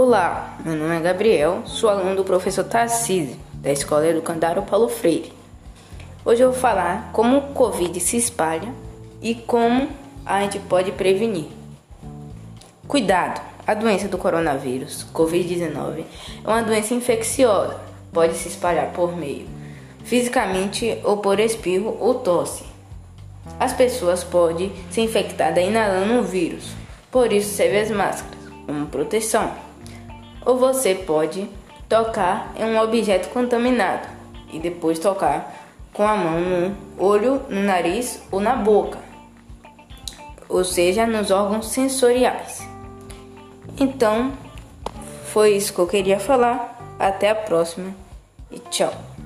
Olá, meu nome é Gabriel, sou aluno do professor Tarcísio, da Escola Educandário Paulo Freire. Hoje eu vou falar como o Covid se espalha e como a gente pode prevenir. Cuidado! A doença do coronavírus, Covid-19, é uma doença infecciosa, pode se espalhar por meio fisicamente ou por espirro ou tosse. As pessoas podem ser infectadas inalando o vírus, por isso serve as máscaras como proteção. Ou você pode tocar em um objeto contaminado e depois tocar com a mão no olho, no nariz ou na boca, ou seja, nos órgãos sensoriais. Então, foi isso que eu queria falar. Até a próxima e tchau.